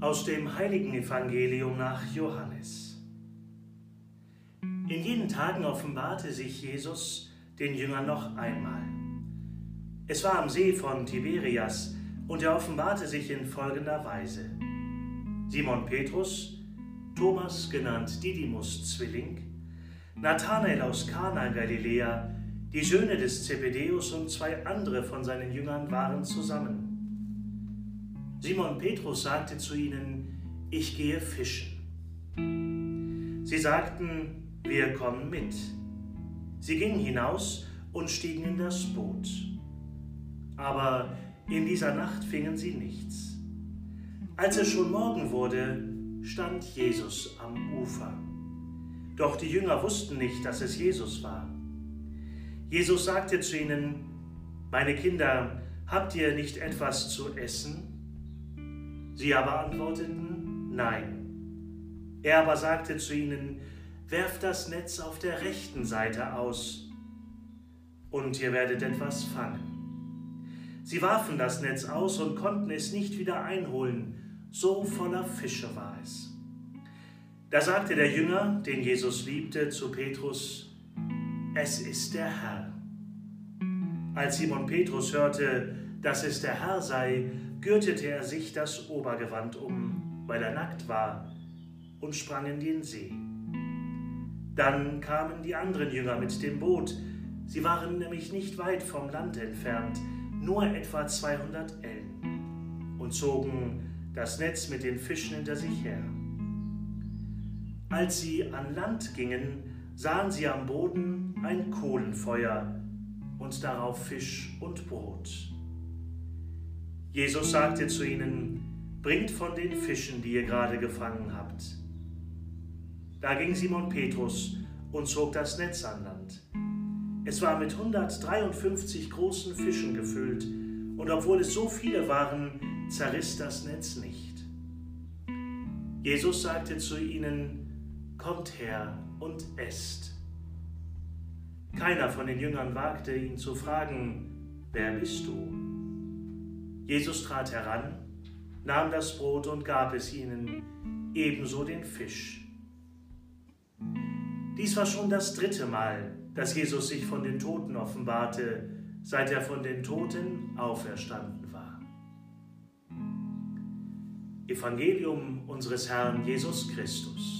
Aus dem heiligen Evangelium nach Johannes. In jenen Tagen offenbarte sich Jesus den Jüngern noch einmal. Es war am See von Tiberias und er offenbarte sich in folgender Weise. Simon Petrus, Thomas genannt Didymus Zwilling, Nathanael aus Kana Galiläa, die Söhne des Zebedeus und zwei andere von seinen Jüngern waren zusammen. Simon Petrus sagte zu ihnen, ich gehe fischen. Sie sagten, wir kommen mit. Sie gingen hinaus und stiegen in das Boot. Aber in dieser Nacht fingen sie nichts. Als es schon Morgen wurde, stand Jesus am Ufer. Doch die Jünger wussten nicht, dass es Jesus war. Jesus sagte zu ihnen, meine Kinder, habt ihr nicht etwas zu essen? Sie aber antworteten, nein. Er aber sagte zu ihnen, werft das Netz auf der rechten Seite aus, und ihr werdet etwas fangen. Sie warfen das Netz aus und konnten es nicht wieder einholen, so voller Fische war es. Da sagte der Jünger, den Jesus liebte, zu Petrus, es ist der Herr. Als Simon Petrus hörte, dass es der Herr sei, gürtete er sich das Obergewand um, weil er nackt war, und sprang in den See. Dann kamen die anderen Jünger mit dem Boot. Sie waren nämlich nicht weit vom Land entfernt, nur etwa 200 Ellen, und zogen das Netz mit den Fischen hinter sich her. Als sie an Land gingen, sahen sie am Boden ein Kohlenfeuer und darauf Fisch und Brot. Jesus sagte zu ihnen, bringt von den Fischen, die ihr gerade gefangen habt. Da ging Simon Petrus und zog das Netz an Land. Es war mit 153 großen Fischen gefüllt, und obwohl es so viele waren, zerriss das Netz nicht. Jesus sagte zu ihnen, Kommt her und esst. Keiner von den Jüngern wagte ihn zu fragen, wer bist du? Jesus trat heran, nahm das Brot und gab es ihnen, ebenso den Fisch. Dies war schon das dritte Mal, dass Jesus sich von den Toten offenbarte, seit er von den Toten auferstanden war. Evangelium unseres Herrn Jesus Christus.